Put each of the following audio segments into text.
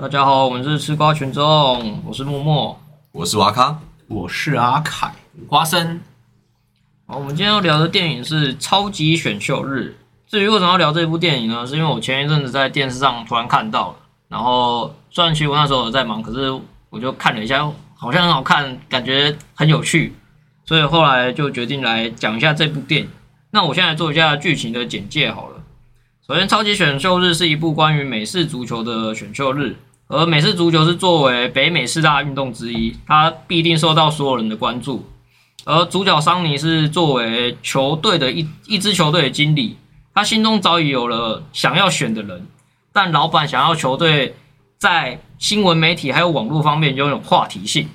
大家好，我们是吃瓜群众，我是默默。我是瓦康，我是阿凯，花生，好，我们今天要聊的电影是《超级选秀日》。至于为什么要聊这部电影呢？是因为我前一阵子在电视上突然看到了，然后虽然其实我那时候有在忙，可是我就看了一下，好像很好看，感觉很有趣，所以后来就决定来讲一下这部电影。那我现在做一下剧情的简介好了。首先，《超级选秀日》是一部关于美式足球的选秀日，而美式足球是作为北美四大运动之一，它必定受到所有人的关注。而主角桑尼是作为球队的一一支球队的经理，他心中早已有了想要选的人，但老板想要球队在新闻媒体还有网络方面拥有话题性，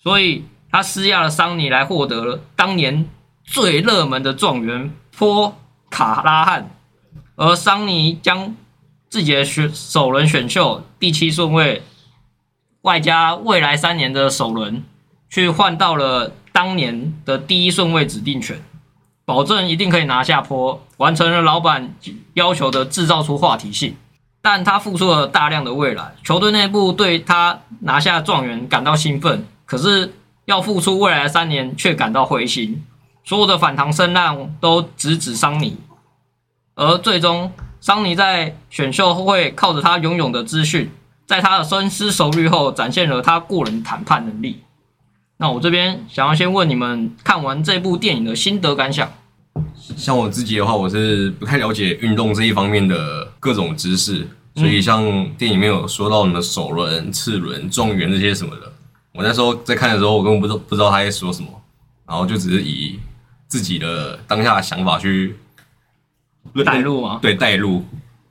所以他施压了桑尼来获得了当年最热门的状元坡卡拉汉，而桑尼将自己的选首轮选秀第七顺位，外加未来三年的首轮，去换到了当年的第一顺位指定权，保证一定可以拿下坡，完成了老板要求的制造出话题性。但他付出了大量的未来，球队内部对他拿下状元感到兴奋，可是要付出未来三年却感到灰心。所有的反弹声浪都直指桑尼，而最终桑尼在选秀会靠着他拥有的资讯，在他的深思熟虑后，展现了他过人谈判能力。那我这边想要先问你们看完这部电影的心得感想。像我自己的话，我是不太了解运动这一方面的各种知识，所以像电影里面有说到什么首轮、次轮、状元这些什么的，我那时候在看的时候，我根本不知道不知道他在说什么，然后就只是以自己的当下的想法去带路吗？对带路，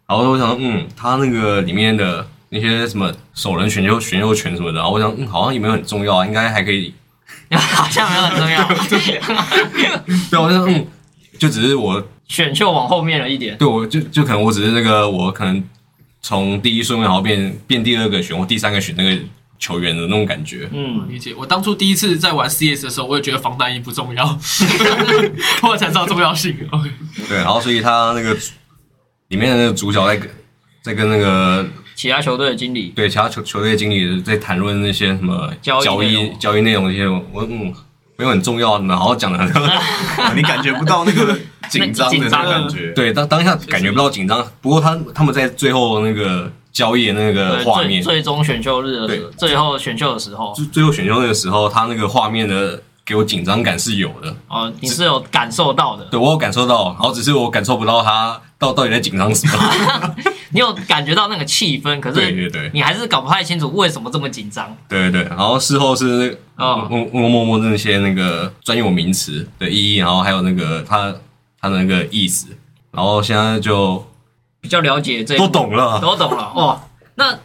然后我想说，嗯，他那个里面的那些什么首轮选秀选秀权什么的，然后我想，嗯，好像也没有很重要啊，应该还可以。好像没有很重要。对，我就说嗯，就只是我选秀往后面了一点。对，我就就可能我只是那个我可能从第一顺位然后变变第二个选或第三个选那个球员的那种感觉。嗯，理解。我当初第一次在玩 CS 的时候，我也觉得防弹衣不重要，后来才知道重要性。OK，对，然后所以他那个里面的那个主角在跟在跟那个其他球队的经理，对其他球球队的经理在谈论那些什么交易交易内容交易内容那些，我嗯没有很重要，你们好好讲的。你感觉不到那个 紧张的那个感觉？对，当当下感觉不到紧张，不过他他们在最后那个交易的那个画面，最终选秀日的时候，最后选秀的时候，最最后选秀那个时候，他那个画面的给我紧张感是有的。哦，你是有感受到的，对我有感受到，然后只是我感受不到他到到底在紧张什么。你有感觉到那个气氛，可是对对对。你还是搞不太清楚为什么这么紧张。对对对，然后事后是那个哦。问问默默那些那个专有名词的意义，然后还有那个他他的那个意思，然后现在就比较了解这一都懂了。都懂了哦。那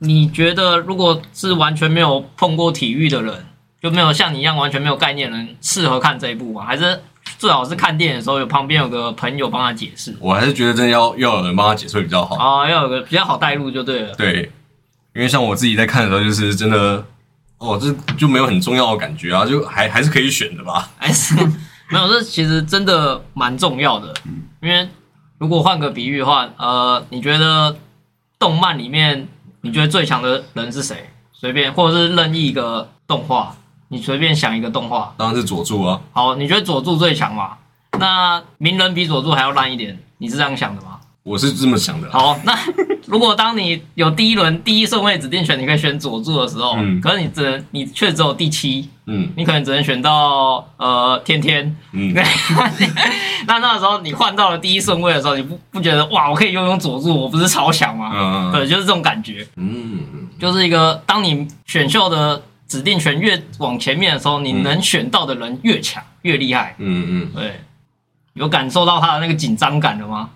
你觉得，如果是完全没有碰过体育的人，就没有像你一样完全没有概念的人，适合看这一部吗？还是最好是看电影的时候有旁边有个朋友帮他解释我还是觉得真的要要有人帮他解释比较好。啊、要有个比较好带入就对了。对，因为像我自己在看的时候，就是真的哦，这就没有很重要的感觉啊，就还还是可以选的吧。还是 没有，这其实真的蛮重要的。因为如果换个比喻的话，呃，你觉得动漫里面你觉得最强的人是谁？随便，或者是任意一个动画，你随便想一个动画。当然是佐助啊，好，你觉得佐助最强嘛？那鸣人比佐助还要烂一点，你是这样想的吗？我是这么想的。好，那如果当你有第一轮第一顺位指定选，你可以选佐助的时候，嗯。可是你只能你却只有第七，嗯。你可能只能选到呃天天，嗯，那那个时候你换到了第一顺位的时候，你不不觉得哇，我可以拥有佐助，我不是超强吗？嗯。对，就是这种感觉，嗯，就是一个当你选秀的指定权越往前面的时候，你嗯。能选到的人越强越厉害。嗯嗯，对，有感受到他的那个紧张感了吗？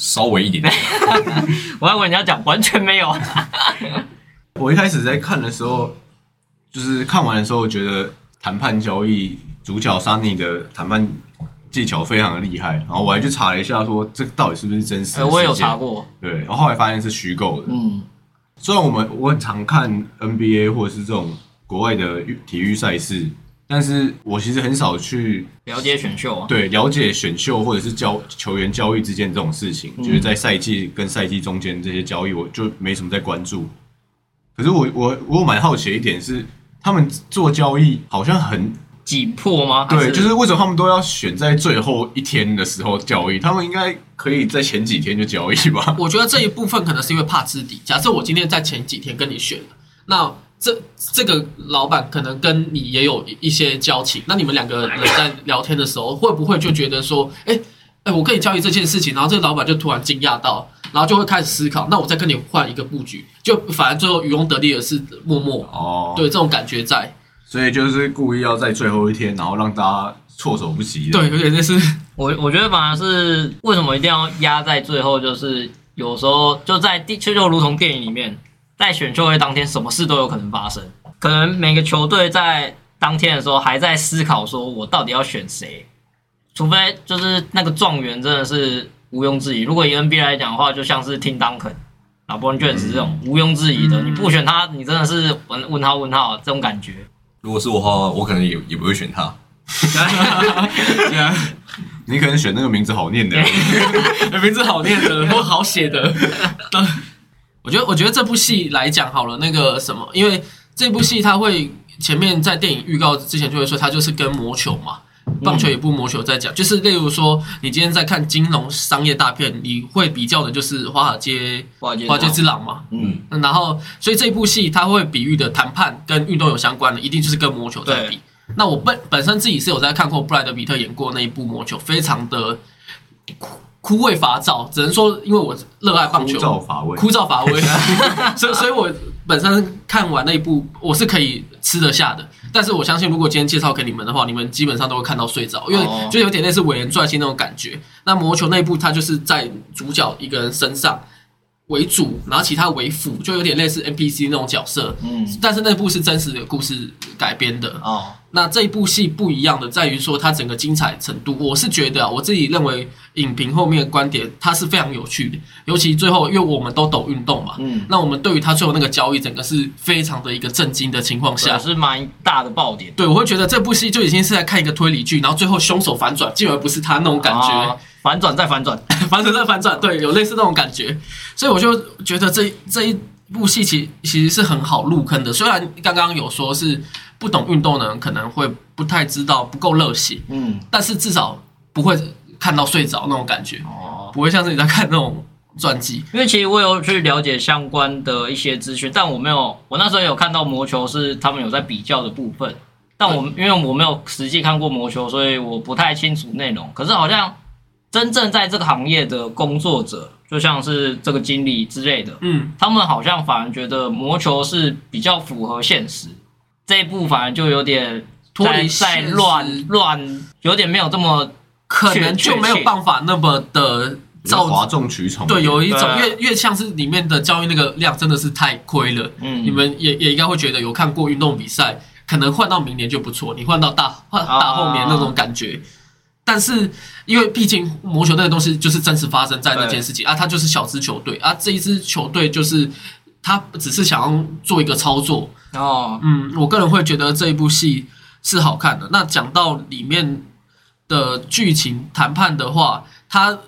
稍微一点点。我还以为你要讲完全没有。我一开始在看的时候，就是看完的时候，觉得谈判交易主角 Sunny 的谈判技巧非常的厉害，然后我还去查了一下，说这到底是不是真实的、呃，我也有查，过，对，然后后来发现是虚构的。嗯，虽然我们我很常看 NBA 或者是这种国外的体育赛事，但是我其实很少去了解选秀啊，对了解选秀或者是交球员交易之间这种事情，嗯就是在赛季跟赛季中间这些交易，我就没什么在关注。可是我我我蛮好奇的一点是，他们做交易好像很紧迫吗？对，就是为什么他们都要选在最后一天的时候交易？他们应该可以在前几天就交易吧？我觉得这一部分可能是因为怕知底。假设我今天在前几天跟你选了，那这这个老板可能跟你也有一些交情，那你们两个人在聊天的时候，会不会就觉得说，哎、哎、我跟你交易这件事情，然后这个老板就突然惊讶到，然后就会开始思考，那我再跟你换一个布局，就反而最后渔翁得利的是默默，哦，对这种感觉在，所以就是故意要在最后一天，然后让大家措手不及。对，有点类似，我我觉得反而是为什么一定要压在最后，就是有时候就在地就就如同电影里面，在选秀会当天，什么事都有可能发生。可能每个球队在当天的时候还在思考，说我到底要选谁，除非就是那个状元真的是毋庸置疑。如果以 NBA 来讲的话，就像是听 Duncan、老 b r o n James 这种毋庸置疑的，你不选他，你真的是问问号问号这种感觉。如果是我的话，我可能也也不会选他。你可能选那个名字好念的，名字好念的或好写的。我觉得，我觉得这部戏来讲好了，那个什么，因为这部戏它会前面在电影预告之前就会说，它就是跟魔球嘛，棒球也不魔球在讲，就是例如说，你今天在看金融商业大片，你会比较的就是华尔街华尔街之狼。嘛，嗯，嗯然后所以这部戏它会比喻的谈判跟运动有相关的，一定就是跟魔球在比。那我本本身自己是有在看过布莱德比特演过那一部魔球，非常的枯枯萎乏燥，只能说因为我热爱棒枯球，燥乏味。枯燥乏味，所以所以我本身看完那一部我是可以吃得下的，但是我相信如果今天介绍给你们的话，你们基本上都会看到睡着，因为哦。就有点类似伟人传记那种感觉。那魔球那一部它就是在主角一个人身上为主，然后其他为辅，就有点类似 NPC 那种角色。嗯，但是那部是真实的故事改编的，哦，那这一部戏不一样的在于说它整个精彩程度，我是觉得啊我自己认为影评后面的观点它是非常有趣的，尤其最后因为我们都懂运动嘛，嗯，那我们对于他最后那个交易整个是非常的一个震惊的情况下。是蛮大的爆点。对，我会觉得这部戏就已经是在看一个推理剧，然后最后凶手反转，竟而不是他那种感觉，啊反转再反转，反转再反转，对，有类似那种感觉，所以我就觉得这这一部戏其其实是很好入坑的。虽然刚刚有说是不懂运动的人可能会不太知道，不够热血，嗯，但是至少不会看到睡着那种感觉，哦，不会像是你在看那种传记。因为其实我有去了解相关的一些资讯，但我没有，我那时候有看到魔球是他们有在比较的部分，但我因为我没有实际看过魔球，所以我不太清楚内容。可是好像真正在这个行业的工作者，就像是这个经理之类的，嗯，他们好像反而觉得魔球是比较符合现实，这一步反而就有点脱离在在乱乱，有点没有这么可能就没有办法那么的哗众取宠。对，有一种越越像是里面的教育那个量真的是太亏了。嗯，你们也也应该会觉得有看过运动比赛，可能换到明年就不错，你换到大换大后年那种感觉。但是因为毕竟魔球那个东西就是真实发生在那件事情啊，它就是小支球队啊，这一支球队就是他只是想要做一个操作，哦，嗯，我个人会觉得这一部戏是好看的。那讲到里面的剧情谈判的话，它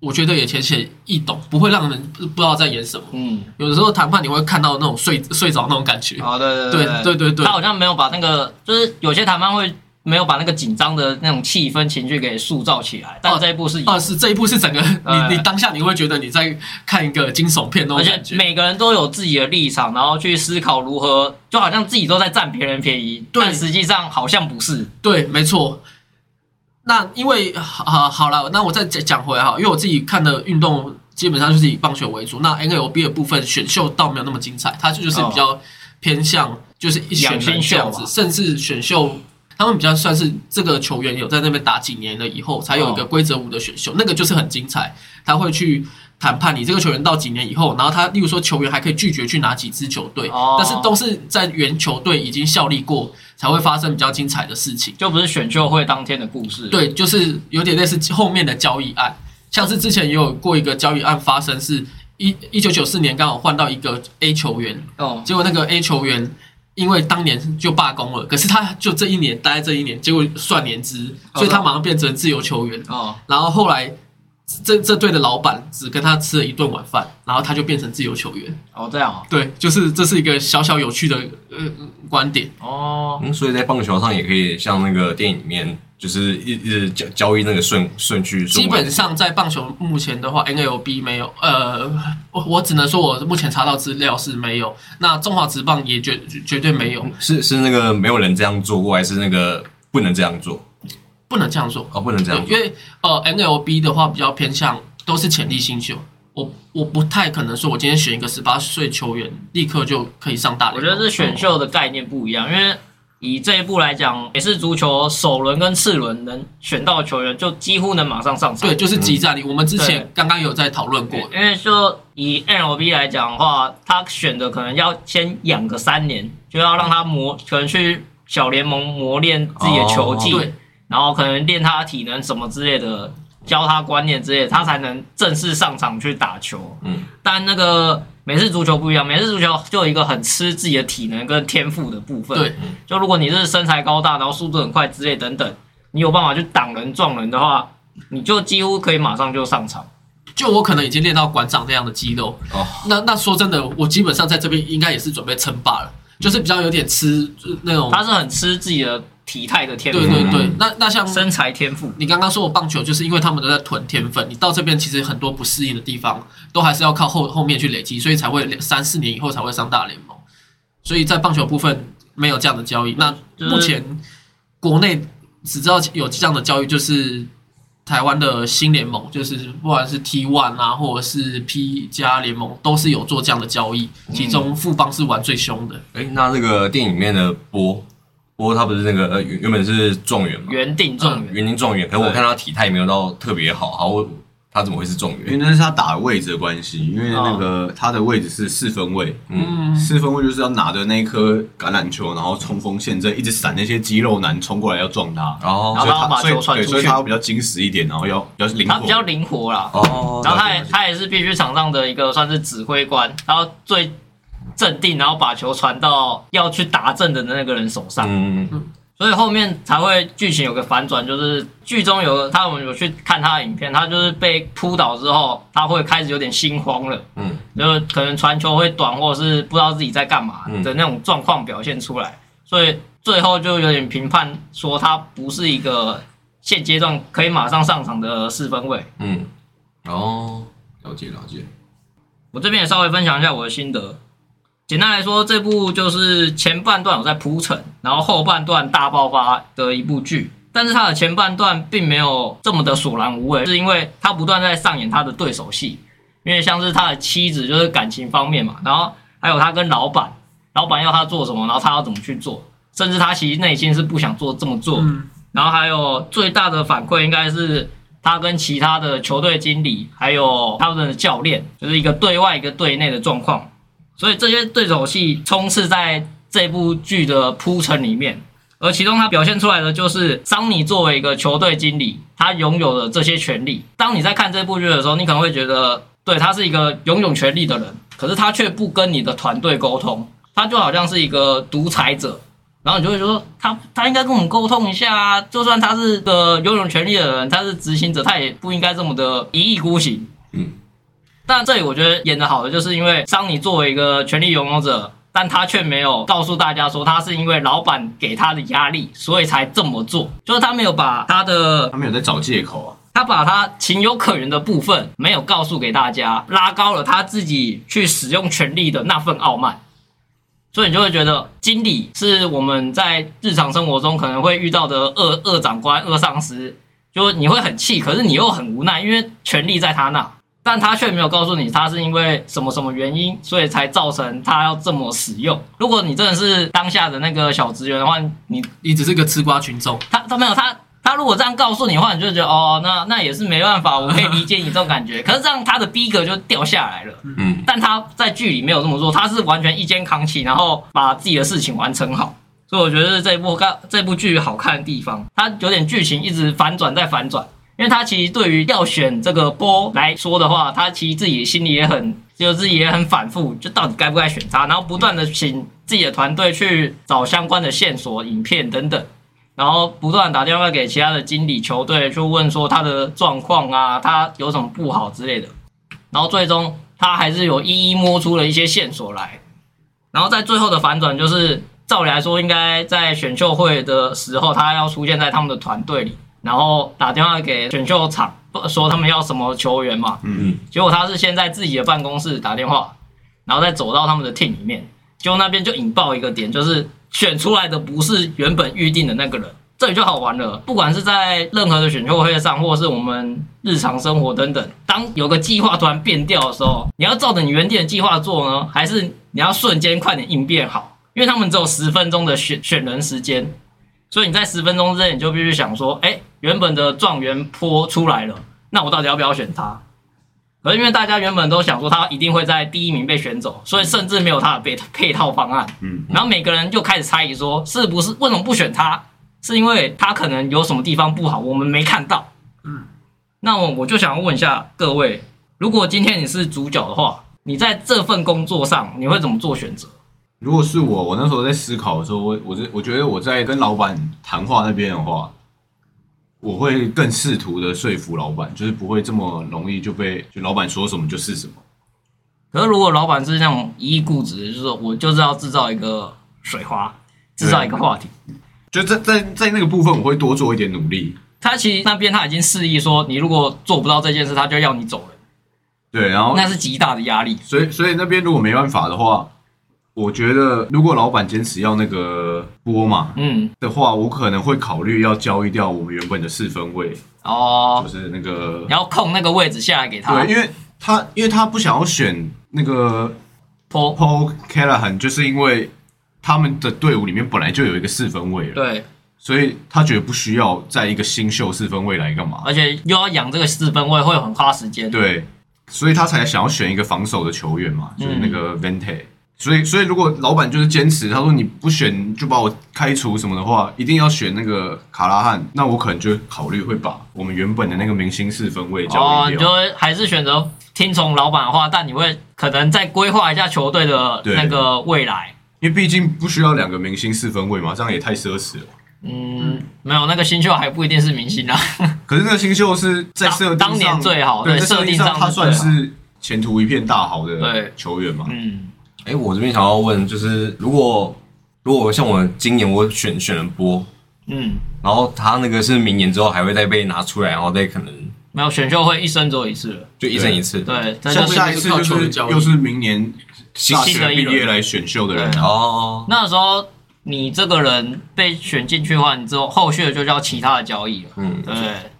我觉得也浅显易懂，不会让人不知道在演什么。嗯，有的时候谈判你会看到那种睡睡着那种感觉。哦，对对对对对对他好像没有把那个，就是有些谈判会没有把那个紧张的那种气氛情绪给塑造起来，但哦这一部是有，啊，是这一部是整个哎你你当下你会觉得你在看一个惊悚片那而且种感觉。每个人都有自己的立场，然后去思考如何，就好像自己都在占别人便宜，对但实际上好像不是。对，没错。那因为好好了，那我再讲讲回来哈，因为我自己看的运动基本上就是以棒球为主，那 NLB 的部分选秀倒没有那么精彩，它就是比较偏向就是一选养新人这样子，秀吧甚至选秀他们比较算是这个球员有在那边打几年了以后，才有一个规则五的选秀，那个就是很精彩，他会去。谈判你这个球员到几年以后，然后他例如说球员还可以拒绝去哪几支球队，哦但是都是在原球队已经效力过，才会发生比较精彩的事情。就不是选秀会当天的故事。，对，就是有点类似后面的交易案，像是之前也有过一个交易案发生，是一一九九四年刚好换到一个 A 球员，哦，结果那个 A 球员因为当年就罢工了，可是他就这一年待在这一年，结果算年资，所以他马上变成自由球员。哦，然后后来这这队的老板只跟他吃了一顿晚饭，然后他就变成自由球员。哦这样哦，对，就是这是一个小小有趣的呃观点。哦，嗯，所以在棒球上也可以像那个电影里面，就是一一直交交易那个顺顺序。基本上在棒球目前的话，NLB 没有，呃，我我只能说我目前查到资料是没有。那中华职棒也绝绝对没有，是是那个没有人这样做过，还是那个不能这样做？不能这样做。哦，不能这样，做。因为呃 NLB 的话比较偏向都是潜力新秀，我我不太可能说我今天选一个十八岁球员立刻就可以上大联盟。我觉得是选秀的概念不一样，因为以这一步来讲，也是足球首轮跟次轮能选到的球员，就几乎能马上上场。对，就是集战力。我们之前对刚刚有在讨论过，因为就以 NLB 来讲的话，他选的可能要先养个三年，就要让他磨，可能去小联盟磨练自己的球技，哦然后可能练他体能什么之类的，教他观念之类的，他才能正式上场去打球。嗯，但那个美式足球不一样，美式足球就有一个很吃自己的体能跟天赋的部分。对，就如果你是身材高大，然后速度很快之类等等，你有办法去挡人撞人的话，你就几乎可以马上就上场。就我可能已经练到馆长那样的肌肉，哦，那那说真的，我基本上在这边应该也是准备称霸了，就是比较有点吃那种。他是很吃自己的体态的天赋，对对对嗯，那那像身材天赋。你刚刚说我棒球，就是因为他们都在囤天分，你到这边其实很多不适应的地方，都还是要靠后后面去累积，所以才会两三四年以后才会上大联盟。所以在棒球部分没有这样的交易。那目前国内只知道有这样的交易，就是台湾的新联盟，就是不管是 T One 啊，或者是 P 加联盟，都是有做这样的交易。其中富邦是玩最凶的，哎，那那个电影里面的波波，他不是那个呃原原本是状元嘛，原定状元，原定状元，可是我看他体态也没有到特别好，好，我他怎么会是状因为元？那是他打的位置的关系，因为那个他的位置是四分位，嗯，四分位就是要拿着那一颗橄榄球，然后冲锋陷阵，一直闪那些肌肉男冲过来要撞他，哦然后他把所以对，球传出去所以他要比较精实一点，然后要比较灵活，他比较灵活啦。哦，然后他也他也是必须场上的一个算是指挥官，然后最镇定，然后把球传到要去打阵的那个人手上。嗯嗯嗯，所以后面才会剧情有个反转，就是剧中有个他们有去看他的影片，他就是被扑倒之后，他会开始有点心慌了，嗯，就是可能传球会短，或者是不知道自己在干嘛嗯。的那种状况表现出来，所以最后就有点评判说他不是一个现阶段可以马上上场的四分位。嗯，哦，了解了解，我这边也稍微分享一下我的心得。简单来说，这部就是前半段有在铺陈，然后后半段大爆发的一部剧。但是它的前半段并没有这么的索然无味，是因为他不断在上演他的对手戏，因为像是他的妻子就是感情方面嘛，然后还有他跟老板，老板要他做什么，然后他要怎么去做，甚至他其实内心是不想做这么做，嗯然后还有最大的反馈应该是他跟其他的球队经理，还有他们的教练，就是一个对外一个对内的状况。所以这些对手戏充斥在这部剧的铺陈里面，而其中他表现出来的就是桑尼作为一个球队经理，他拥有的这些权利。当你在看这部剧的时候，你可能会觉得，对他是一个拥有权利的人，可是他却不跟你的团队沟通，他就好像是一个独裁者。然后你就会说，他他应该跟我们沟通一下啊，就算他是个拥有权利的人，他是执行者，他也不应该这么的一意孤行。嗯，但这里我觉得演的好的，就是因为桑尼作为一个权力拥有者，但他却没有告诉大家说他是因为老板给他的压力，所以才这么做，就是他没有把他的他没有在找借口啊。他把他情有可原的部分没有告诉给大家，拉高了他自己去使用权力的那份傲慢，所以你就会觉得经理是我们在日常生活中可能会遇到的二二长官、二上司，就你会很气，可是你又很无奈，因为权力在他那，但他却没有告诉你他是因为什么什么原因，所以才造成他要这么使用。如果你真的是当下的那个小职员的话，你你只是个吃瓜群众。他他没有他他如果这样告诉你的话，你就觉得哦，那那也是没办法，我可以理解你这种感觉。可是这样他的逼格就掉下来了。嗯，但他在剧里没有这么做，他是完全一肩扛起，然后把自己的事情完成好。所以我觉得是这部看这部剧好看的地方，它有点剧情一直反转再反转。因为他其实对于要选这个波来说的话，他其实自己心里也很就是也很反复，就到底该不该选他，然后不断的请自己的团队去找相关的线索、影片等等，然后不断打电话给其他的经理球队，去问说他的状况啊，他有什么不好之类的，然后最终他还是有一一摸出了一些线索来，然后在最后的反转就是，照理来说应该在选秀会的时候，他要出现在他们的团队里，然后打电话给选秀场说他们要什么球员嘛，嗯，结果他是先在自己的办公室打电话，然后再走到他们的 team 里面，结果那边就引爆一个点，就是选出来的不是原本预定的那个人，这里就好玩了。不管是在任何的选秀会上，或是我们日常生活等等，当有个计划突然变掉的时候，你要照着你原定的计划做呢，还是你要瞬间快点应变好？因为他们只有十分钟的选选人时间，所以你在十分钟之内你就必须想说，哎，原本的状元坡出来了，那我到底要不要选他？可是因为大家原本都想说他一定会在第一名被选走，所以甚至没有他的配配套方案。嗯，然后每个人就开始猜疑说，是不是为什么不选他？是因为他可能有什么地方不好，我们没看到。嗯，那我我就想问一下各位，如果今天你是主角的话，你在这份工作上你会怎么做选择？如果是我，我那时候在思考的时候，我我是我觉得我在跟老板谈话那边的话，我会更试图的说服老板，就是不会这么容易就被就老板说什么就是什么。可是如果老板是那种一意固执，就是说我就是要制造一个水花，制造一个话题。就在在在那个部分，我会多做一点努力。他其实那边他已经示意说，你如果做不到这件事，他就要你走了，对，然后那是极大的压力。所以所以那边如果没办法的话，我觉得如果老板坚持要那个波嘛嗯，的话，我可能会考虑要交易掉我们原本的四分位，哦就，是那个你要空那个位置下来给他对，因为他因为他不想要选那个坡。Paul Callahan，就是因为他们的队伍里面本来就有一个四分位了，对，所以他觉得不需要在一个新秀四分位来干嘛？而且又要养这个四分位，会很花时间。对，所以他才想要选一个防守的球员嘛，就是那个 Vente。所以，所以如果老板就是坚持，他说你不选就把我开除什么的话，一定要选那个卡拉汉，那我可能就会考虑会把我们原本的那个明星四分位交哦，易掉。你就会还是选择听从老板的话，但你会可能再规划一下球队的那个未来。因为毕竟不需要两个明星四分位嘛，这样也太奢侈了。嗯，没有那个新秀还不一定是明星啊。可是那个新秀是在设定上当当年最好对，设定上他算是前途一片大好的球员嘛。嗯，哎，我这边想要问，就是如果如果像我今年我选选了波，嗯，然后他那个是明年之后还会再被拿出来，然后再可能没有选秀会一生只有一次了。就一生一次。对，下一次就是又是明年大学毕业来选秀的人。哦，那时候你这个人被选进去的话，你之后后续的就叫其他的交易了。嗯，对，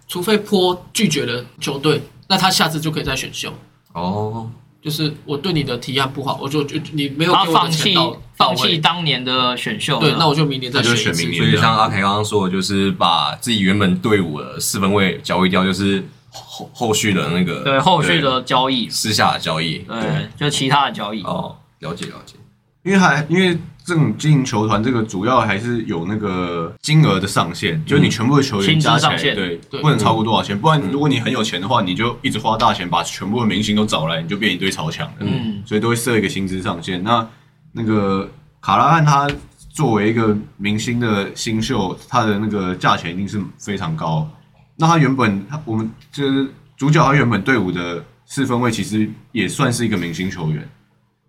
除非坡拒绝了球队，那他下次就可以再选秀。哦，就是我对你的提案不好，我就就你没有给我放弃放弃当年的选秀。对，那我就明年再选一次选明所以像阿凯刚刚说的，就是把自己原本队伍的四分位交易掉，就是后后续的那个对后续的交易，私下的交易。对，就其他的交易。哦，了解了解。因为还因为这种经营球团，这个主要还是有那个金额的上限，就是你全部的球员薪加起来，上限对，对不能超过多少钱。不然如果你很有钱的话，你就一直花大钱把全部的明星都找来，你就变一堆超强的。嗯，所以都会设一个薪资上限。那那个卡拉汉他作为一个明星的新秀，他的那个价钱一定是非常高。那他原本他我们就是主角，他原本队伍的四分位其实也算是一个明星球员。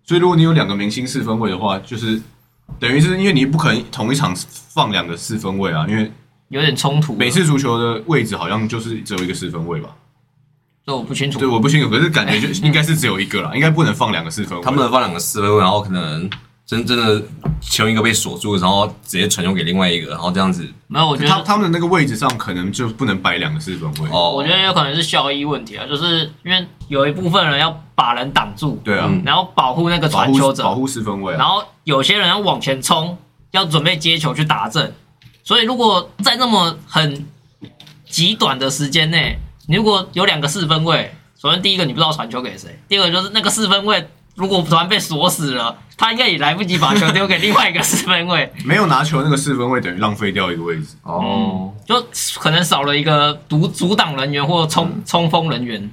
所以如果你有两个明星四分位的话，就是等于是因为你不可能同一场放两个四分位啊，因为有点冲突每次足球的位置好像就是只有一个四分位吧？这我不清楚。对，我不清楚，可是感觉就应该是只有一个啦，应该不能放两个四分位。他们能放两个四分位，然后可能真正的其中一个被锁住，然后直接传球给另外一个，然后这样子。没有，我觉得他他们的那个位置上可能就不能摆两个四分位。哦，我觉得有可能是效益问题啊，就是因为有一部分人要把人挡住，对啊，嗯然后保护那个传球者保，护四分位啊。然后有些人要往前冲，要准备接球去打正。所以如果在那么很极短的时间内，你如果有两个四分位，首先第一个你不知道传球给谁，第二个就是那个四分位如果突然被锁死了，他应该也来不及把球丢给另外一个四分位，没有拿球那个四分位等于浪费掉一个位置。哦，就可能少了一个阻阻挡人员或冲冲锋人员。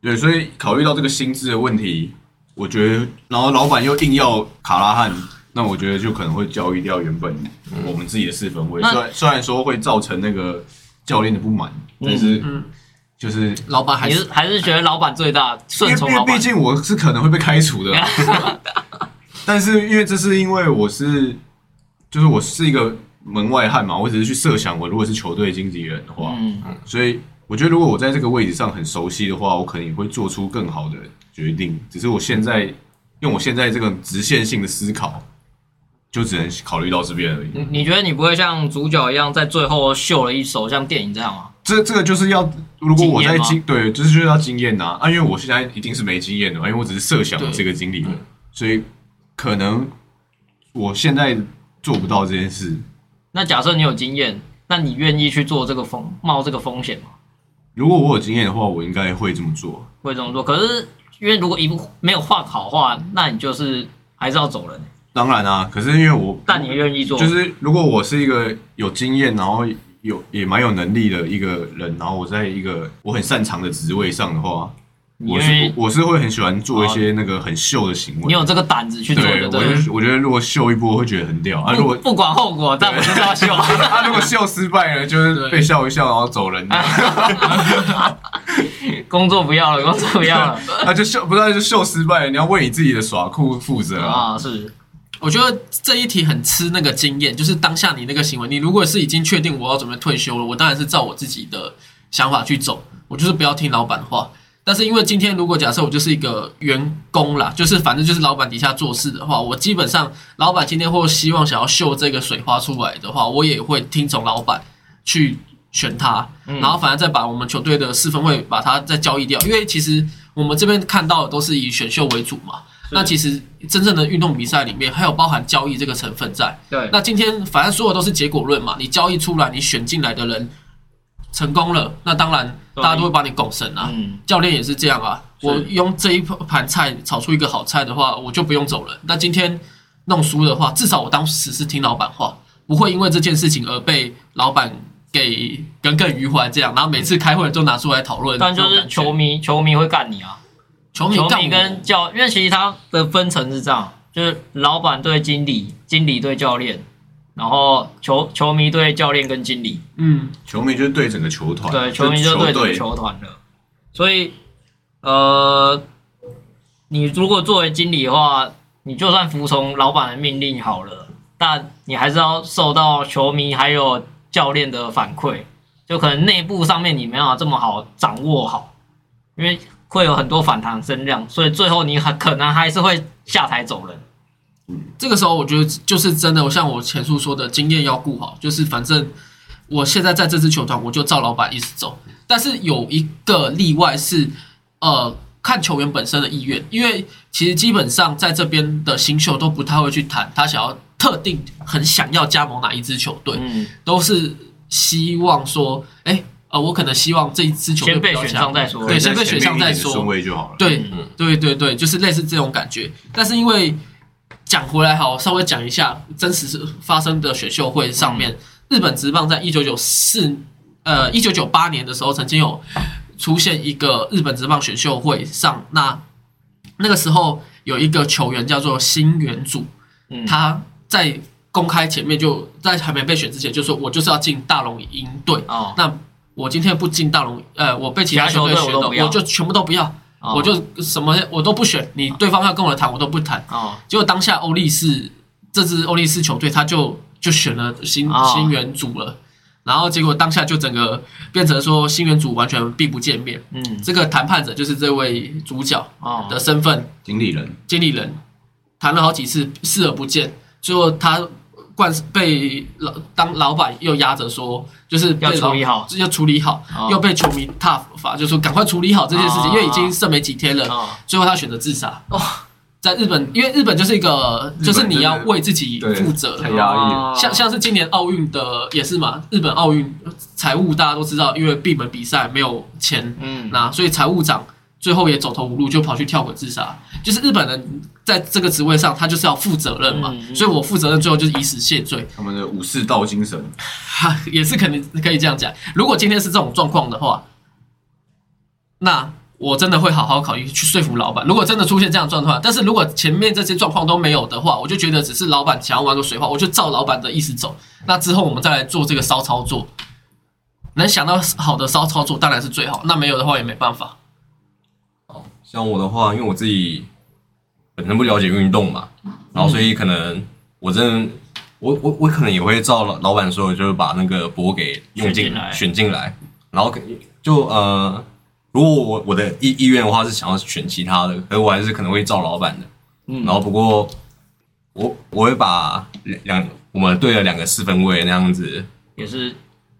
对，所以考虑到这个薪资的问题，我觉得，然后老板又硬要卡拉汉，那我觉得就可能会交易掉原本我们自己的四分位。虽然虽然说会造成那个教练的不满，但是嗯就是老板还是还是觉得老板最大，顺从老板毕。竟我是可能会被开除的啊，但是因为这是因为我是就是我是一个门外汉嘛，我只是去设想我如果是球队经纪人的话，嗯，所以我觉得如果我在这个位置上很熟悉的话，我可能也会做出更好的决定。只是我现在用我现在这个直线性的思考，就只能考虑到这边而已。你你觉得你不会像主角一样在最后秀了一手，像电影这样吗？这这个就是要，如果我在经对，就是就是要经验呐啊，因为我现在一定是没经验的嘛，因为我只是设想对这个经历，所以可能我现在做不到这件事。那假设你有经验，那你愿意去做这个风冒这个风险吗？如果我有经验的话，我应该会这么做。会这么做？可是因为如果一部没有画好的话，那你就是还是要走人。当然啊，可是因为我但你愿意做，就是如果我是一个有经验，然后有也蛮有能力的一个人，然后我在一个我很擅长的职位上的话，我是，我是会很喜欢做一些那个很秀的行为。你有这个胆子去做对，我。就我觉得如果秀一波，会觉得很屌啊。如果不不管后果，但我就是要秀。啊，如果秀失败了，就是被笑一笑，然后走人。工作不要了，工作不要了那 就秀，不是就秀失败了，你要为你自己的耍酷负责啊。啊！是，我觉得这一题很吃那个经验，就是当下你那个行为，你如果是已经确定我要准备退休了，我当然是照我自己的想法去走，我就是不要听老板话。但是因为今天如果假设我就是一个员工啦，就是反正就是老板底下做事的话，我基本上老板今天或希望想要秀这个水花出来的话，我也会听从老板去选他，然后反而再把我们球队的四分会把它再交易掉，因为其实我们这边看到的都是以选秀为主嘛。那其实真正的运动比赛里面还有包含交易这个成分在。对，那今天反正所有都是结果论嘛，你交易出来，你选进来的人成功了，那当然大家都会把你拱神啊。嗯，教练也是这样啊，我用这一盘菜炒出一个好菜的话，我就不用走了。那今天弄输的话，至少我当时是听老板话，不会因为这件事情而被老板给耿耿于怀这样，然后每次开会都拿出来讨论。但就是球迷，球迷会干你啊。球迷球迷跟教，因为其实它的分层是这样，就是老板对经理，经理对教练，然后球球迷对教练跟经理，嗯，球迷就是对整个球团，对，球迷就对整个球团的。所以，呃，你如果作为经理的话，你就算服从老板的命令好了，但你还是要受到球迷还有教练的反馈，就可能内部上面你没有这么好掌握好，因为会有很多反弹声量，所以最后你很可能还是会下台走人。这个时候我觉得就是真的，像我前述说的，经验要顾好，就是反正我现在在这支球团，我就照老板意思走。但是有一个例外是，呃，看球员本身的意愿，因为其实基本上在这边的新秀都不太会去谈他想要特定很想要加盟哪一支球队，嗯，都是希望说，哎，呃，我可能希望这一支球队先被选比较强上再说。对先被选上再说顺位就好了。对嗯对对对，就是类似这种感觉。但是因为讲回来好，稍微讲一下真实是发生的选秀会上面，日本职棒在一九九四呃一九九八年的时候，曾经有出现一个日本职棒选秀会上，那那个时候有一个球员叫做新元组，嗯他在公开前面就在还没被选之前就说，我就是要进大龙鹰队。哦，那我今天不进大龙，呃，我被其他球球队选走，我就全部都不要。哦。我就什么我都不选，你对方要跟我谈，我都不谈。哦，结果当下欧力士这支欧力士球队，他就就选了新、哦。新元组了，然后结果当下就整个变成说新元组完全并不见面。嗯，这个谈判者就是这位主角哦，的身份，经理人。经理人谈了好几次，视而不见，最后他惯被老当老板又压着说，就是被要处理老好要处理好，哦又被球迷挞伐，就说赶快处理好这件事情，哦因为已经剩没几天了。哦，最后他选择自杀。哦在日本，因为日本就是一个，就是你要为自己负责。太压抑了。哦像像是今年奥运的也是嘛，日本奥运财务大家都知道，因为闭门比赛没有钱，嗯，那所以财务长最后也走投无路，就跑去跳轨自杀。就是日本人在这个职位上，他就是要负责任嘛，嗯嗯所以我负责任，最后就是以死谢罪，他们的武士道精神，哈，也是肯定可以这样讲。如果今天是这种状况的话，那我真的会好好考虑去说服老板。如果真的出现这样状况，但是如果前面这些状况都没有的话，我就觉得只是老板想要玩个水话，我就照老板的意思走。那之后我们再来做这个骚操作，能想到好的骚操作当然是最好，那没有的话也没办法。像我的话，因为我自己本身不了解运动嘛，然后所以可能我真的，我我我可能也会照老老板说的，就是把那个博给用进选进来选进来，然后就呃，如果我我的意意愿的话是想要选其他的，可是我还是可能会照老板的，嗯然后不过我我会把两两我们队的两个四分位那样子，也是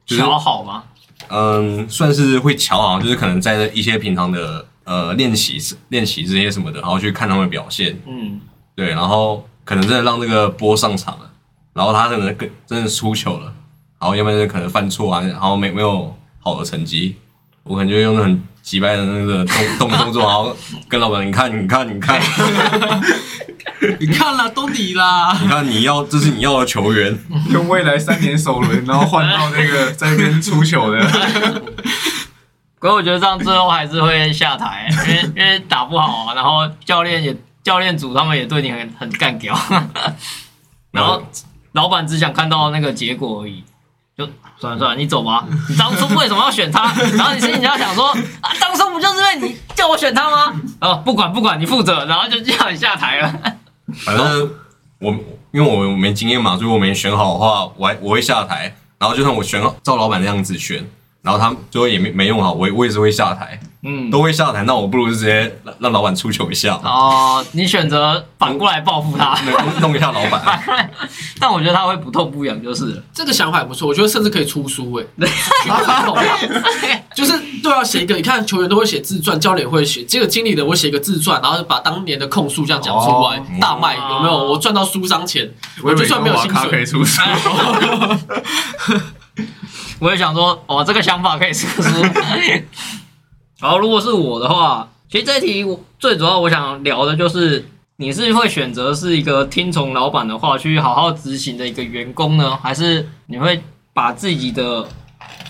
就是调好吗？嗯，算是会瞧好，就是可能在一些平常的呃练习练习这些什么的，然后去看他们的表现，嗯，对，然后可能真的让这个波上场了，然后他可能跟真的出球了，然后要不然就可能犯错啊，然后没没有好的成绩，我可能就用那很击败的那个动动 动作，然后跟老板你看你看你看。你看啦，都你啦，你看你要这是你要的球员，用未来三年首轮，然后换到那个在那边出球的，可是我觉得这样最后还是会下台，因为因为打不好啊，然后教练也教练组他们也对你很很干屌，然后老板只想看到那个结果而已。就算了算了，你走吧。你当初为什么要选他？然后你心里要想说啊，当初不就是因为你叫我选他吗？哦，不管不管，你负责，然后就叫你下台了。反正我因为我没经验嘛，所以我没选好的话，我我会下台，然后就算我选照老板那样子选，然后他最后也没没用好，我也我也是会下台，嗯，都会下台，那我不如就直接让让老板出球一下，哦，你选择反过来报复他，弄弄一下老板。但我觉得他会不痛不痒就是了。这个想法也不错，我觉得甚至可以出书诶、就是都要写一个，你看球员都会写自传，教练也会写，这个经理的我写一个自传，然后把当年的控诉这样讲出来，哦。大卖有没有？我赚到书商钱，我就算没有薪水。可以，出书，我也想说，哦，这个想法可以试试。然后，如果是我的话，其实这一题我最主要我想聊的就是，你是会选择是一个听从老板的话去好好执行的一个员工呢，还是你会把自己的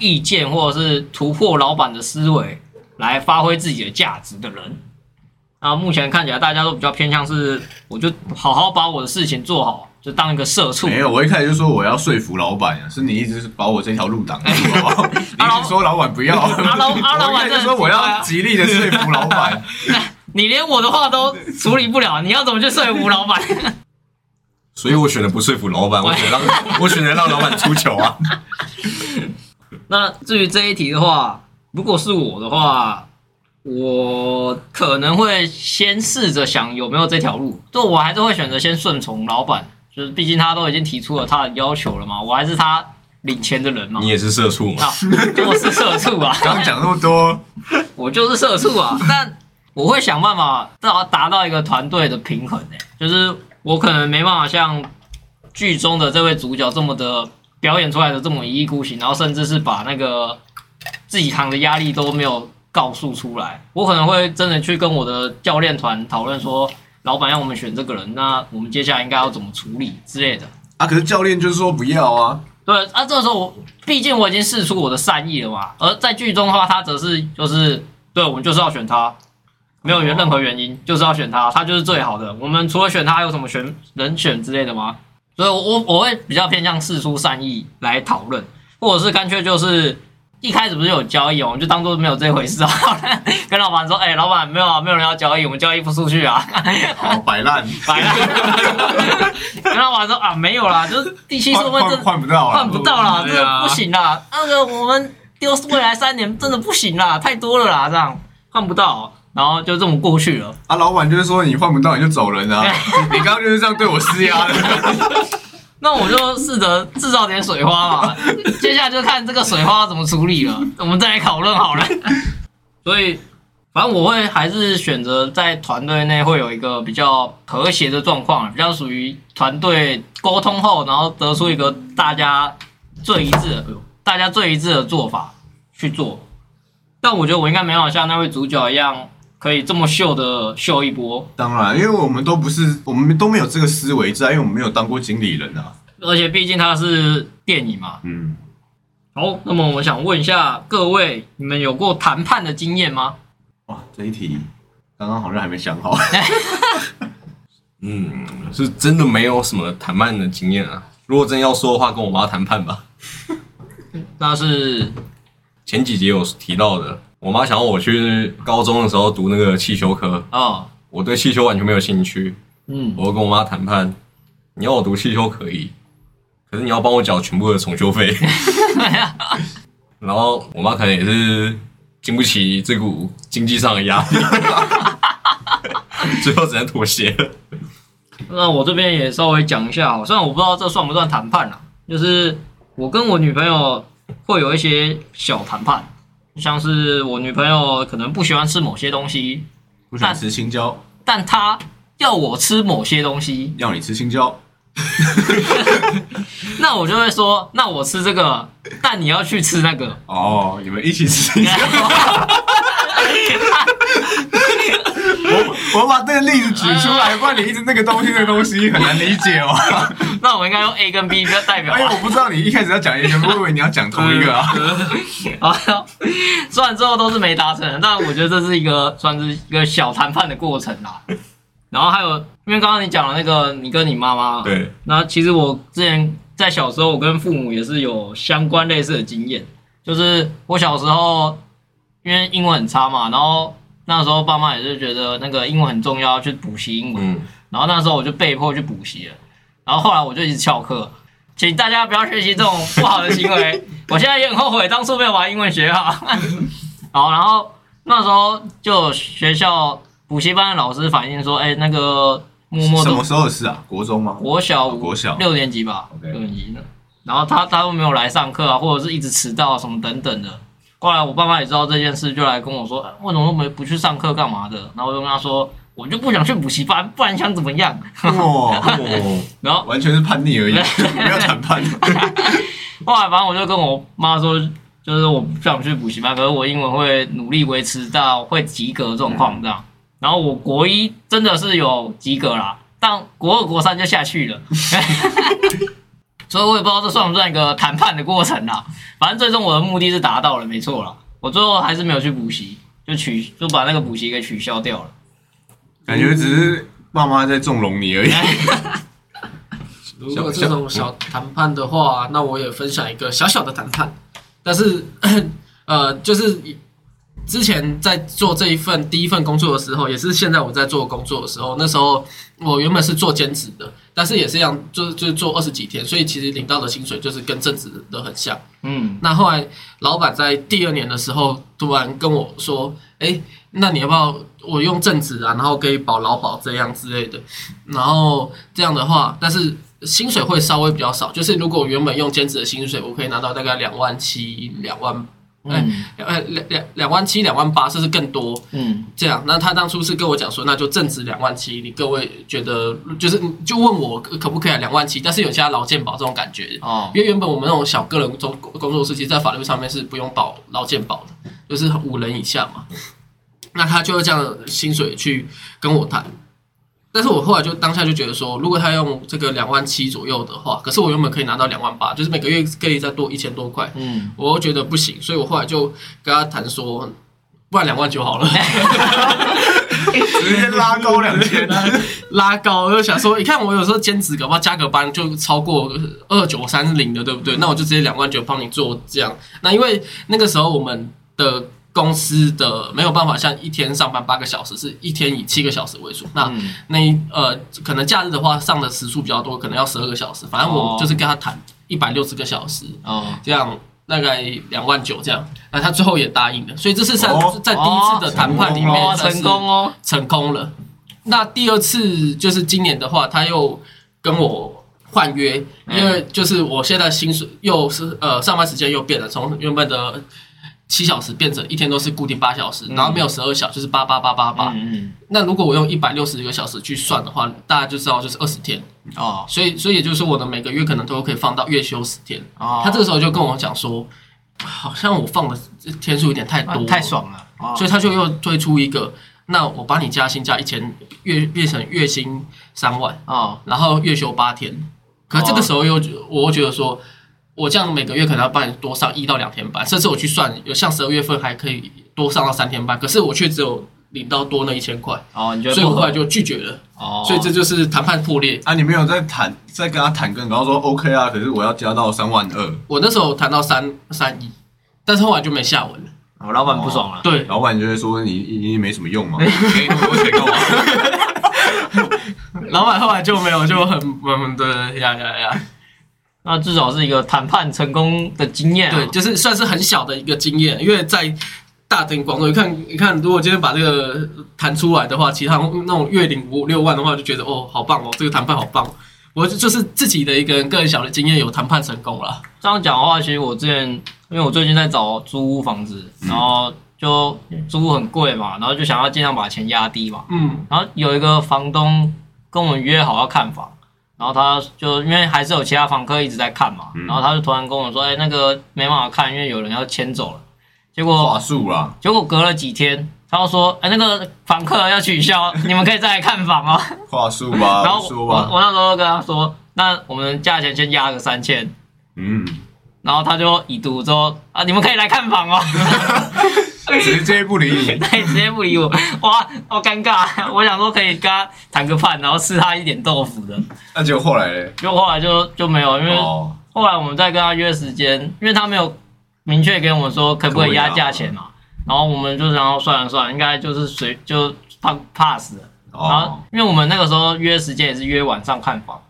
意见或者是突破老板的思维来发挥自己的价值的人？啊，目前看起来大家都比较偏向是，我就好好把我的事情做好，就当一个社畜。没有，我一开始就说我要说服老板呀，是你一直把我这条路挡住，好不好？你一直说老板不要，阿老阿老板就说我要极力的说服老板，你连我的话都处理不了，你要怎么去说服老板？所以我选的不说服老板，我选让我选择让老板出球啊。那至于这一题的话，如果是我的话，我可能会先试着想有没有这条路，就我还是会选择先顺从老板，就是毕竟他都已经提出了他的要求了嘛，我还是他领钱的人嘛你。也是社畜嘛？啊，我是社畜啊，刚刚讲那么多，我就是社畜啊，但我会想办法达达到一个团队的平衡诶、就是我可能没办法像剧中的这位主角这么的表演出来的这么一意孤行，然后甚至是把那个自己扛的压力都没有告诉出来。我可能会真的去跟我的教练团讨论说，老板让我们选这个人，那我们接下来应该要怎么处理之类的。啊，可是教练就是说不要啊，对啊，这个时候我毕竟我已经试出我的善意了嘛，而在剧中的话，他则是就是对我们就是要选他，没有原任何原因，就是要选他，他就是最好的。我们除了选他，还有什么选人选之类的吗？所以我，我我会比较偏向试出善意来讨论，或者是干脆就是一开始不是有交易哦，我们就当做没有这回事啊，跟老板说，哎、老板没有啊，没有人要交易，我们交易不出去啊。好摆烂，摆烂，跟老板说啊，没有啦，就是第七顺位换这换换不到啊，换不到啦，这不行啦，那个我们丢未来三年真的不行啦，太多了啦，这样换不到，然后就这么过去了。啊，老板就是说你换不到你就走人啊，你刚刚就是这样对我施压的，那我就试着制造点水花嘛，接下来就看这个水花怎么处理了，我们再来讨论好了。所以，反正我会还是选择在团队内会有一个比较和谐的状况，比较属于团队沟通后，然后得出一个大家最一致的、大家最一致的做法去做。但我觉得我应该没有像那位主角一样，可以这么秀的秀一波，当然，因为我们都不是，我们都没有这个思维在，因为我们没有当过经理人啊，而且毕竟它是电影嘛，嗯，好，那么我想问一下各位，你们有过谈判的经验吗？哇，这一题刚刚好像还没想好。嗯，是真的没有什么谈判的经验啊。如果真要说的话，跟我妈谈判吧。那是前几集有提到的，我妈想要我去高中的时候读那个汽修科，哦，我对汽修完全没有兴趣，嗯，我就跟我妈谈判，你要我读汽修可以，可是你要帮我缴全部的重修费。然后我妈可能也是经不起这股经济上的压力，最后只能妥协了。那我这边也稍微讲一下哦，虽然我不知道这算不算谈判啦，就是我跟我女朋友会有一些小谈判，像是我女朋友可能不喜欢吃某些东西，不喜欢吃青椒，但她要我吃某些东西，要你吃青椒，那我就会说，那我吃这个，但你要去吃那个。哦，你们一起吃青椒。我我把这个例子举出来，不然你一直那个东西那个东西很难理解哦。那我应该用 A 跟 B 代表我不知道你一开始要讲一个，我以为你要讲同一个啊。啊，虽然最后都是没达成，但我觉得这是一个算是一个小谈判的过程啦。然后还有，因为刚刚你讲了那个你跟你妈妈，对，那其实我之前在小时候，我跟父母也是有相关类似的经验，就是我小时候因为英文很差嘛，然后那时候爸妈也是觉得那个英文很重要，要去补习英文，嗯，然后那时候我就被迫去补习了，然后后来我就一直翘课，请大家不要学习这种不好的行为。我现在也很后悔当初没有把英文学好。好，然后那时候就学校补习班的老师反映说，哎，那个默默什么时候的事啊？国中吗？国小五国小六年级吧六年级的，然后他他都没有来上课啊，或者是一直迟到啊什么等等的。后来我爸妈也知道这件事，就来跟我说，哎为什么都没不去上课干嘛的？然后我就跟他说，我就不想去补习班，不然想怎么样？然后完全是叛逆而已，没有谈判。后来反正我就跟我妈说，就是我不想去补习班，可是我英文会努力维持到会及格状况这样。然后我国一真的是有及格啦，但国二国三就下去了。所以我也不知道这算不算一个谈判的过程啦。反正最终我的目的是达到了，没错啦。我最后还是没有去补习，就取就把那个补习给取消掉了。感觉只是爸妈在纵容你而已。如果这种小谈判的话，那我也分享一个小小的谈判，但是呃，就是之前在做这一份第一份工作的时候，也是现在我在做工作的时候，那时候我原本是做兼职的，但是也是一样，就是就是做二十几天，所以其实领到的薪水就是跟正职的很像。嗯，那后来老板在第二年的时候突然跟我说：“哎，那你要不要我用正职啊，然后可以保劳保这样之类的？然后这样的话，但是薪水会稍微比较少，就是如果我原本用兼职的薪水，我可以拿到大概两万七、两万，哎、嗯呃两两两万七、两万八，甚至更多。嗯这样，那他当初是跟我讲说，那就正值两万七，你各位觉得就是就问我可可不可以两万七，但是有加劳健保这种感觉，哦因为原本我们那种小个人工工作室，其实在法律上面是不用保劳健保的，就是五人以下嘛。那他就会这样薪水去跟我谈，但是我后来就当下就觉得说，如果他用这个两万七左右的话，可是我原本可以拿到两万八，就是每个月可以再多一千多块，嗯，我又觉得不行，所以我后来就跟他谈说，不然两万九好了。直接拉高两千，拉高，我就想说，你看我有时候兼职，搞不好加个班就超过二九三零的，对不对？那我就直接两万九帮你做这样。那因为那个时候我们的公司的没有办法像一天上班八个小时，是一天以七个小时为主。那、嗯那呃，可能假日的话上的时数比较多，可能要十二个小时。反正我哦就是跟他谈一百六十个小时，哦，这样大概两万九这样。那他最后也答应了，所以这是在、哦在第一次的谈判里面哦，成功哦，成功了。那第二次就是今年的话，他又跟我换约，嗯因为就是我现在薪水又是呃上班时间又变了，从原本的七小时变成一天都是固定八小时，然后没有十二小，就是八八八八八。嗯那如果我用一百六十个小时去算的话，大家就知道就是二十天，嗯，哦。所以所以也就是说我的每个月可能都可以放到月休十天。哦，他这个时候就跟我讲说，好像我放的天数有点太多，啊太爽了，哦。所以他就又推出一个，那我把你加薪加一千，月变成月薪三万，哦，然后月休八天。可是这个时候又觉我又觉得说，我这样每个月可能要帮你多上一到两天班，甚至我去算，有像十二月份还可以多多上到三天班，可是我却只有领到多那一千块，哦，你觉得所以我后来就拒绝了。哦，所以这就是谈判破裂。啊，你没有在谈，在跟他谈更高，说 OK 啊，可是我要加到三万二，我那时候谈到三三亿，但是后来就没下文了。我老板不爽了。对，老板就会说你你你没什么用嘛，给你那么多钱干嘛？老板后来就没有，就很很对呀呀呀，那至少是一个谈判成功的经验啊。对，就是算是很小的一个经验，因为在大庭广众，你看，你看，如果今天把这个谈出来的话，其他那种月领五六万的话，就觉得哦，好棒哦，这个谈判好棒。我就是自己的一个个人小的经验，有谈判成功了。这样讲的话，其实我之前因为我最近在找租屋房子，然后就租屋很贵嘛，然后就想要尽量把钱压低嘛。嗯，然后有一个房东跟我们约好要看房，然后他就因为还是有其他房客一直在看嘛，然后他就突然跟我说：“哎、那个没办法看，因为有人要迁走了。”结果话术啦，结果隔了几天，他又说：“哎、那个房客要取消，你们可以再来看房哦。话术吧，然后我说吧，我那时候跟他说：“那我们价钱先压个三千。”嗯，然后他就已读说：“啊，你们可以来看房哦。”直接不理你，对，直接不理我，哇，好尴尬。我想说可以跟他谈个饭，然后吃他一点豆腐的，那结果后来嘞，结果后来就就没有，因为哦，后来我们再跟他约时间，因为他没有明确跟我们说可不可以压价钱嘛，然后我们就然后算了算了，应该就是随就 pass 了。然后哦，因为我们那个时候约时间也是约晚上看房，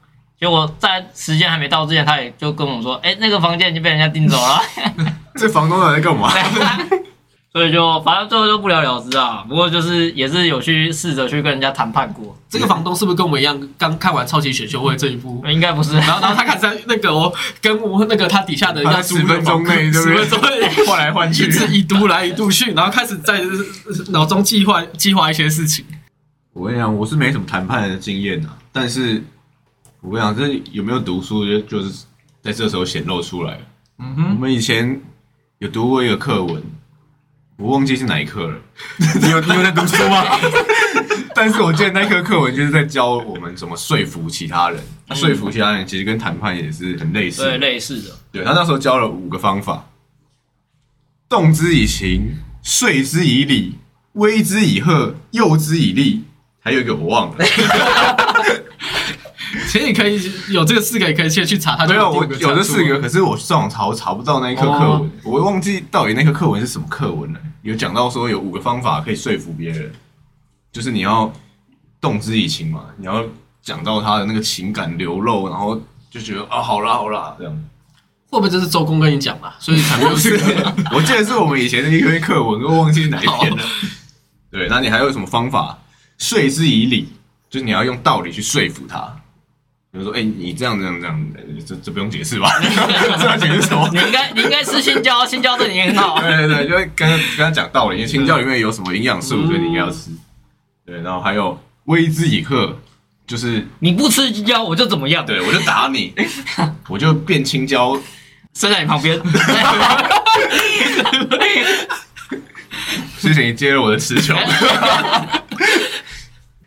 结果在时间还没到之前，他也就跟我说，哎，那个房间已经被人家订走了。这房东在干嘛？所以就反正最后就不了了之啊。不过就是也是有去试着去跟人家谈判过，这个房东是不是跟我们一样，刚看完超级选秀会这一部？应该不是。然后，然后他开始在那个我跟我那个他底下的人他在10分钟内对不十对分钟内换来换一去，直一读来一读去，然后开始在脑中计划计划一些事情。我跟你讲，我是没什么谈判的经验啊，但是我跟你讲，这有没有读书，就就是在这时候显露出来了。嗯我哼，们以前有读过一个课文，我忘记是哪一课了，你有你有在读书吗？但是我记得那课课文就是在教我们怎么说服其他人。那说服其他人其实跟谈判也是很类似的对，类似的。对他那时候教了五个方法：动之以情，说之以理，威之以贺，诱之以利。还有一个我忘了，其实你可以有这个四个，也可以先去查，他就没有，我有这四个，个可是我上网查我查不到那一课课哦文，我忘记到底那个课文是什么课文了。有讲到说有五个方法可以说服别人，就是你要动之以情嘛，你要讲到他的那个情感流露，然后就觉得啊，好啦好啦这样。会不会这是周公跟你讲的，所以才没有这个？我记得是我们以前的一篇课文，我忘记是哪一篇了。对，那你还有什么方法？说之以理，就是你要用道理去说服他。比如说，哎、你这样这样这样，呃这这不用解释吧？这要解释什么？你应该你应该吃青椒，青椒对你很好。对对对，就会跟他跟他讲道理，因为青椒里面有什么营养素，所以你应该要吃。对，然后还有威之以贺，就是你不吃青椒，我就怎么样？对我就打你，我就变青椒。生在你旁边。谢谢你接了我的词球。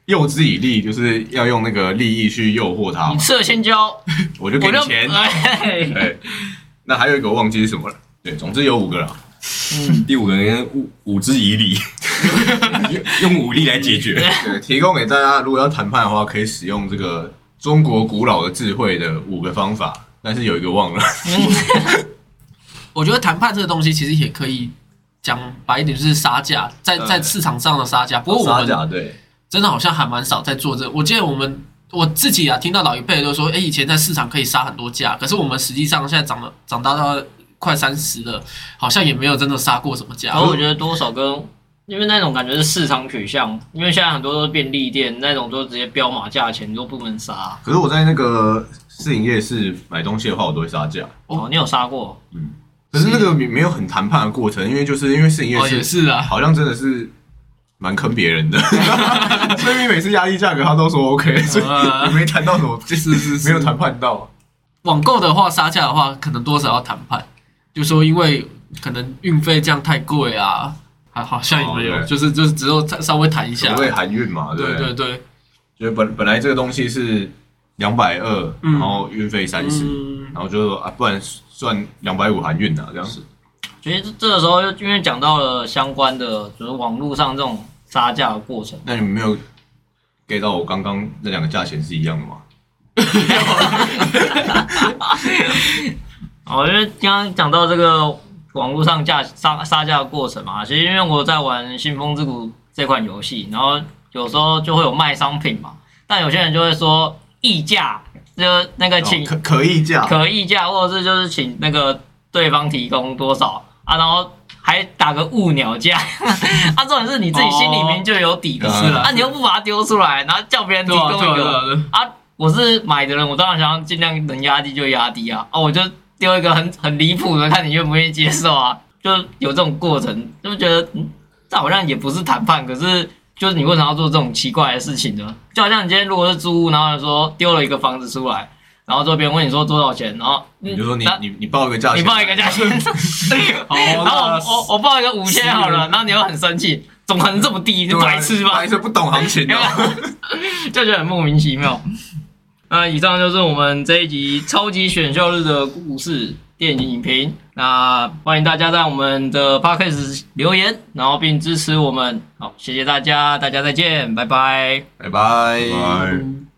诱之以利，就是要用那个利益去诱惑他你，吃了青椒，我就给我就你钱。哎，对，那还有一个我忘记是什么了。对，总之有五个了。第五个人武武之以利，用武力来解决。对，提供给大家，如果要谈判的话，可以使用这个中国古老的智慧的五个方法，但是有一个忘了。我觉得谈判这个东西其实也可以讲白一点，就是杀价，在在市场上的杀价。不过我们杀价对，真的好像还蛮少在做这。我记得我们我自己啊，听到老一辈都说，哎，以前在市场可以杀很多价，可是我们实际上现在长了长大到快三十了，好像也没有真的杀过什么价然。后我觉得多少跟，因为那种感觉是市场取向，因为现在很多都是便利店那种，都直接标码价钱，你都不能杀。可是我在那个市营夜市买东西的话，我都会杀价。哦，你有杀过？嗯可是那个没没有很谈判的过程，因为就是因为市营哦，夜市也是啊，好像真的是蛮坑别人的，所以每次压低价格，他都说 OK，所以没谈到什么，就是是是没有谈判到。网购的话，杀价的话，可能多少要谈判，就说因为可能运费这样太贵啊，还好像也没有，就是就是只有稍微谈一下所。谓含运嘛，对对对？就是本本来这个东西是两百二，嗯然后运费三十、嗯，然后就说啊，不然算两百五含运啊，这样子。其实这个时候又因为讲到了相关的，就是网络上这种杀价的过程。那你们没有 get 到我刚刚那两个价钱是一样的吗？哦，因为刚刚讲到这个网络上价杀杀价的过程嘛，其实因为我在玩《信风之谷》这款游戏，然后有时候就会有卖商品嘛，但有些人就会说溢价，就那个请哦可可议价，可议价，或者是就是请那个对方提供多少啊，然后还打个物鸟价，啊，重点是你自己心里面就有底的，哦是啊，你又不把它丢出来，然后叫别人提供一个，对啊，我是买的人，我当然想要尽量能压低就压低啊，啊，我就丢一个很很离谱的，看你愿不愿意接受啊，就有这种过程，就觉得嗯，这好像也不是谈判，可是就是你为什么要做这种奇怪的事情呢？就好像你今天如果是租屋，然后说丢了一个房子出来，然后之后别人问你说多少钱，然后你就说你你你报一个价钱，你报一个价钱，然后我我我报一个五千好了，然后你又很生气，怎么可能这么低？你白痴吧白？痴不懂行情的。就觉得很莫名其妙。那以上就是我们这一集超级选秀日的故事电影影评。那欢迎大家在我们的 podcast 留言，然后并支持我们。好，谢谢大家，大家再见，拜拜。拜拜。拜。